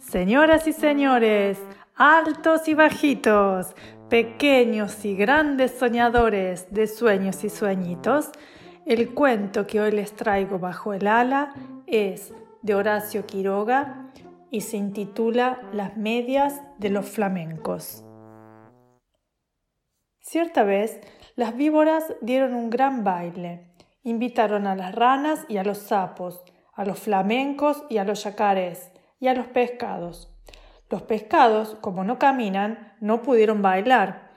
Señoras y señores, altos y bajitos, pequeños y grandes soñadores de sueños y sueñitos, el cuento que hoy les traigo bajo el ala es de Horacio Quiroga y se intitula Las medias de los flamencos. Cierta vez, las víboras dieron un gran baile. Invitaron a las ranas y a los sapos, a los flamencos y a los yacarés y a los pescados. Los pescados, como no caminan, no pudieron bailar.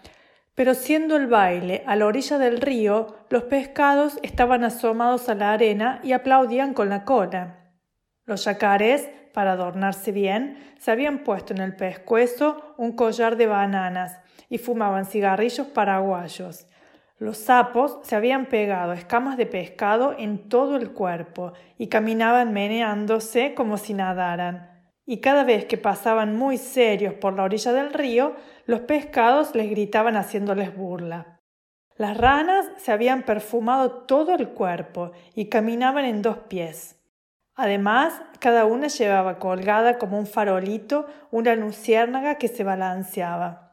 Pero siendo el baile a la orilla del río, los pescados estaban asomados a la arena y aplaudían con la cola. Los yacarés, para adornarse bien, se habían puesto en el pescuezo un collar de bananas y fumaban cigarrillos paraguayos. Los sapos se habían pegado escamas de pescado en todo el cuerpo y caminaban meneándose como si nadaran. Y cada vez que pasaban muy serios por la orilla del río, los pescados les gritaban haciéndoles burla. Las ranas se habían perfumado todo el cuerpo y caminaban en dos pies. Además, cada una llevaba colgada como un farolito una luciérnaga que se balanceaba.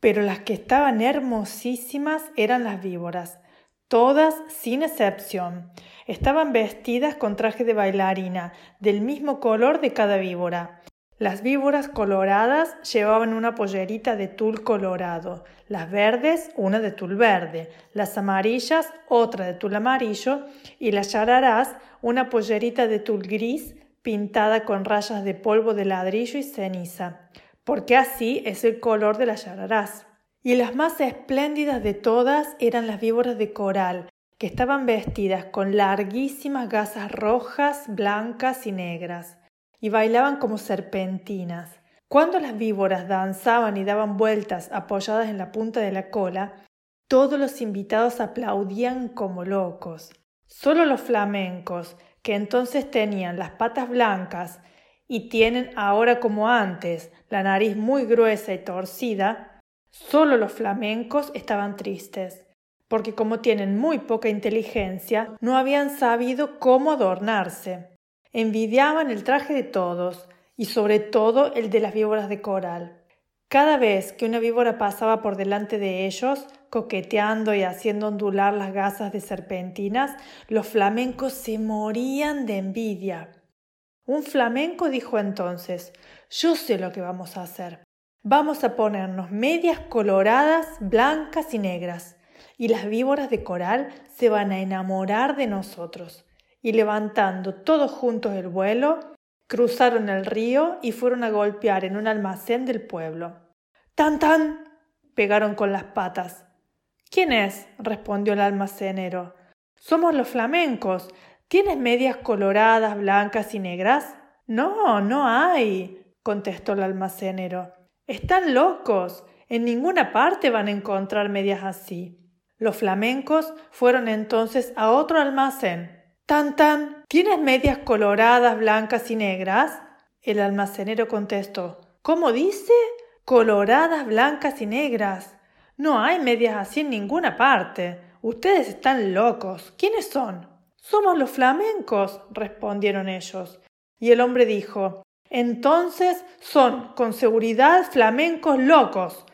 Pero las que estaban hermosísimas eran las víboras, todas sin excepción. Estaban vestidas con traje de bailarina, del mismo color de cada víbora. Las víboras coloradas llevaban una pollerita de tul colorado, las verdes una de tul verde, las amarillas otra de tul amarillo y las yararás una pollerita de tul gris pintada con rayas de polvo de ladrillo y ceniza porque así es el color de las yararás. Y las más espléndidas de todas eran las víboras de coral, que estaban vestidas con larguísimas gasas rojas, blancas y negras, y bailaban como serpentinas. Cuando las víboras danzaban y daban vueltas apoyadas en la punta de la cola, todos los invitados aplaudían como locos. Solo los flamencos, que entonces tenían las patas blancas y tienen ahora como antes la nariz muy gruesa y torcida, solo los flamencos estaban tristes, porque como tienen muy poca inteligencia, no habían sabido cómo adornarse. Envidiaban el traje de todos y sobre todo el de las víboras de coral. Cada vez que una víbora pasaba por delante de ellos, coqueteando y haciendo ondular las gasas de serpentinas, los flamencos se morían de envidia. Un flamenco dijo entonces Yo sé lo que vamos a hacer. Vamos a ponernos medias coloradas, blancas y negras, y las víboras de coral se van a enamorar de nosotros. Y levantando todos juntos el vuelo, cruzaron el río y fueron a golpear en un almacén del pueblo. ¡Tan tan! pegaron con las patas. ¿Quién es? respondió el almacenero. Somos los flamencos. ¿Tienes medias coloradas, blancas y negras? No, no hay, contestó el almacenero. Están locos. En ninguna parte van a encontrar medias así. Los flamencos fueron entonces a otro almacén. Tan tan. ¿Tienes medias coloradas, blancas y negras? El almacenero contestó. ¿Cómo dice? Coloradas, blancas y negras. No hay medias así en ninguna parte. Ustedes están locos. ¿Quiénes son? Somos los flamencos, respondieron ellos. Y el hombre dijo entonces son con seguridad flamencos locos.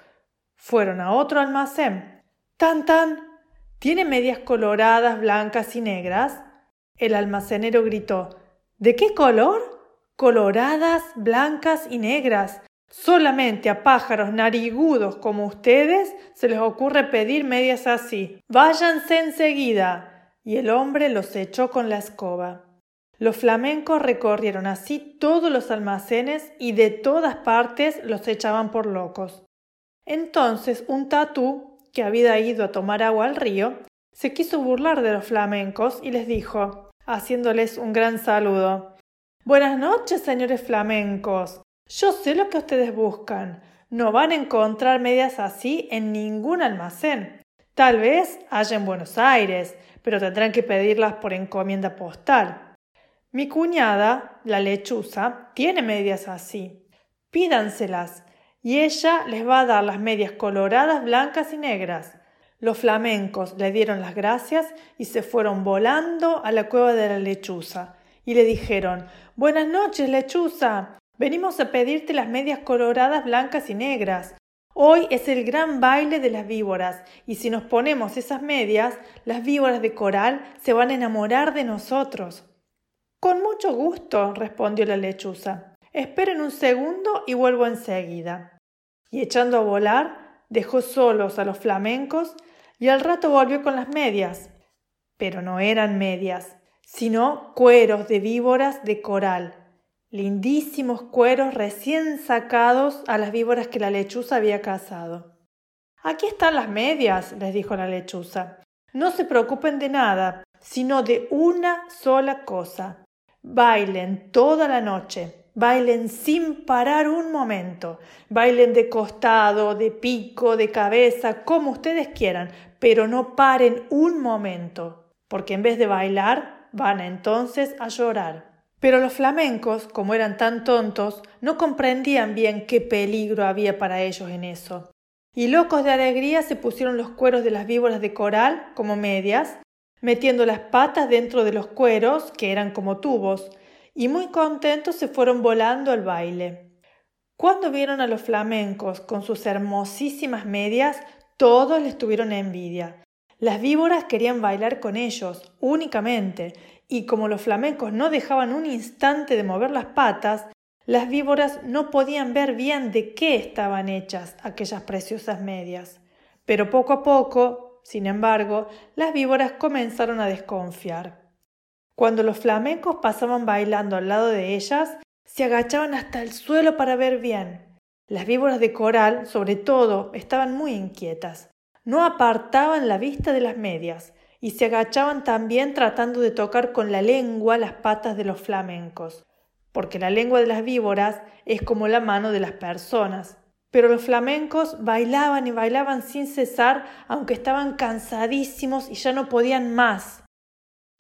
Fueron a otro almacén. Tan tan. ¿Tiene medias coloradas, blancas y negras? El almacenero gritó. ¿De qué color? Coloradas, blancas y negras. Solamente a pájaros narigudos como ustedes se les ocurre pedir medias así. Váyanse enseguida. Y el hombre los echó con la escoba. Los flamencos recorrieron así todos los almacenes y de todas partes los echaban por locos. Entonces un tatú, que había ido a tomar agua al río, se quiso burlar de los flamencos y les dijo, haciéndoles un gran saludo Buenas noches, señores flamencos. Yo sé lo que ustedes buscan. No van a encontrar medias así en ningún almacén. Tal vez haya en Buenos Aires, pero tendrán que pedirlas por encomienda postal. Mi cuñada, la lechuza, tiene medias así. Pídanselas, y ella les va a dar las medias coloradas, blancas y negras. Los flamencos le dieron las gracias y se fueron volando a la cueva de la lechuza, y le dijeron Buenas noches, lechuza. Venimos a pedirte las medias coloradas, blancas y negras. Hoy es el gran baile de las víboras, y si nos ponemos esas medias, las víboras de coral se van a enamorar de nosotros. Con mucho gusto, respondió la lechuza. Esperen un segundo y vuelvo enseguida. Y echando a volar, dejó solos a los flamencos y al rato volvió con las medias. Pero no eran medias, sino cueros de víboras de coral, lindísimos cueros recién sacados a las víboras que la lechuza había cazado. Aquí están las medias, les dijo la lechuza. No se preocupen de nada, sino de una sola cosa. Bailen toda la noche, bailen sin parar un momento, bailen de costado, de pico, de cabeza, como ustedes quieran, pero no paren un momento, porque en vez de bailar, van entonces a llorar. Pero los flamencos, como eran tan tontos, no comprendían bien qué peligro había para ellos en eso. Y locos de alegría se pusieron los cueros de las víboras de coral como medias, metiendo las patas dentro de los cueros, que eran como tubos, y muy contentos se fueron volando al baile. Cuando vieron a los flamencos con sus hermosísimas medias, todos les tuvieron envidia. Las víboras querían bailar con ellos, únicamente, y como los flamencos no dejaban un instante de mover las patas, las víboras no podían ver bien de qué estaban hechas aquellas preciosas medias. Pero poco a poco sin embargo, las víboras comenzaron a desconfiar. Cuando los flamencos pasaban bailando al lado de ellas, se agachaban hasta el suelo para ver bien. Las víboras de coral, sobre todo, estaban muy inquietas. No apartaban la vista de las medias y se agachaban también tratando de tocar con la lengua las patas de los flamencos, porque la lengua de las víboras es como la mano de las personas. Pero los flamencos bailaban y bailaban sin cesar, aunque estaban cansadísimos y ya no podían más.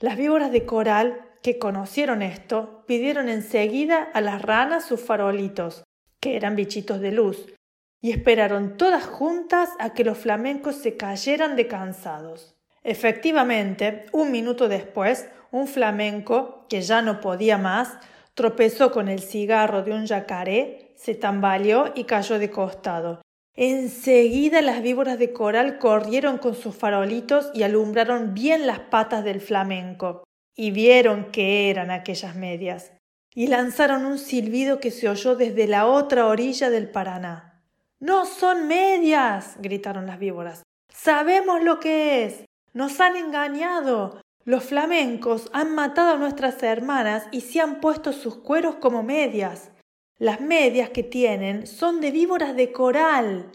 Las víboras de coral, que conocieron esto, pidieron enseguida a las ranas sus farolitos, que eran bichitos de luz, y esperaron todas juntas a que los flamencos se cayeran de cansados. Efectivamente, un minuto después, un flamenco, que ya no podía más, tropezó con el cigarro de un yacaré, se tambaleó y cayó de costado. Enseguida las víboras de coral corrieron con sus farolitos y alumbraron bien las patas del flamenco, y vieron que eran aquellas medias, y lanzaron un silbido que se oyó desde la otra orilla del Paraná. No son medias. gritaron las víboras. Sabemos lo que es. Nos han engañado. Los flamencos han matado a nuestras hermanas y se han puesto sus cueros como medias. Las medias que tienen son de víboras de coral.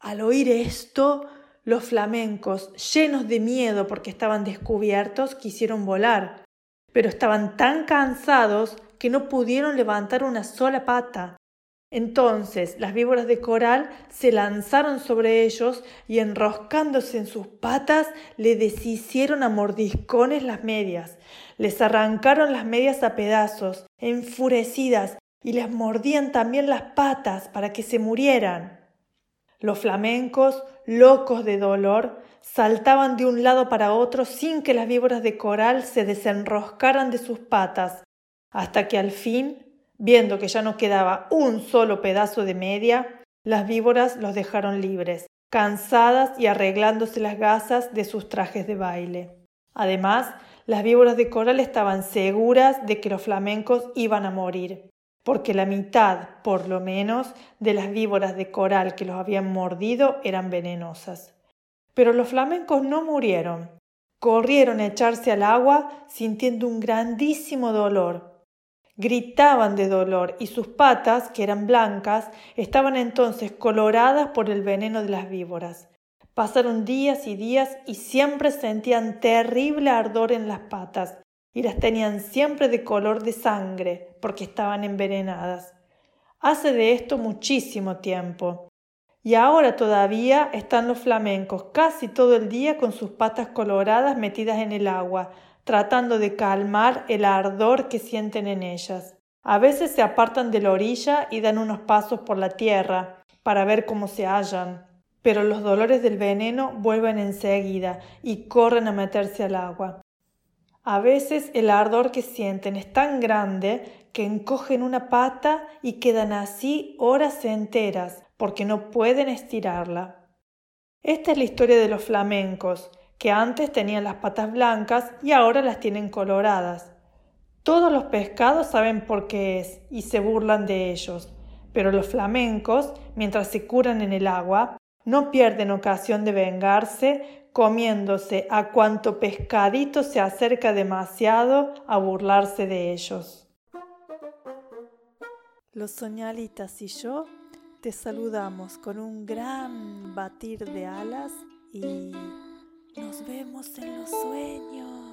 Al oír esto, los flamencos, llenos de miedo porque estaban descubiertos, quisieron volar, pero estaban tan cansados que no pudieron levantar una sola pata. Entonces las víboras de coral se lanzaron sobre ellos y enroscándose en sus patas le deshicieron a mordiscones las medias, les arrancaron las medias a pedazos, enfurecidas, y les mordían también las patas para que se murieran. Los flamencos, locos de dolor, saltaban de un lado para otro sin que las víboras de coral se desenroscaran de sus patas, hasta que al fin Viendo que ya no quedaba un solo pedazo de media, las víboras los dejaron libres, cansadas y arreglándose las gasas de sus trajes de baile. Además, las víboras de coral estaban seguras de que los flamencos iban a morir, porque la mitad, por lo menos, de las víboras de coral que los habían mordido eran venenosas. Pero los flamencos no murieron. Corrieron a echarse al agua sintiendo un grandísimo dolor, Gritaban de dolor y sus patas, que eran blancas, estaban entonces coloradas por el veneno de las víboras. Pasaron días y días y siempre sentían terrible ardor en las patas y las tenían siempre de color de sangre porque estaban envenenadas. Hace de esto muchísimo tiempo. Y ahora todavía están los flamencos casi todo el día con sus patas coloradas metidas en el agua, tratando de calmar el ardor que sienten en ellas. A veces se apartan de la orilla y dan unos pasos por la tierra para ver cómo se hallan, pero los dolores del veneno vuelven enseguida y corren a meterse al agua. A veces el ardor que sienten es tan grande que encogen una pata y quedan así horas enteras porque no pueden estirarla. Esta es la historia de los flamencos, que antes tenían las patas blancas y ahora las tienen coloradas. Todos los pescados saben por qué es y se burlan de ellos, pero los flamencos, mientras se curan en el agua, no pierden ocasión de vengarse comiéndose a cuanto pescadito se acerca demasiado a burlarse de ellos. Los soñalitas y yo te saludamos con un gran batir de alas y nos vemos en los sueños.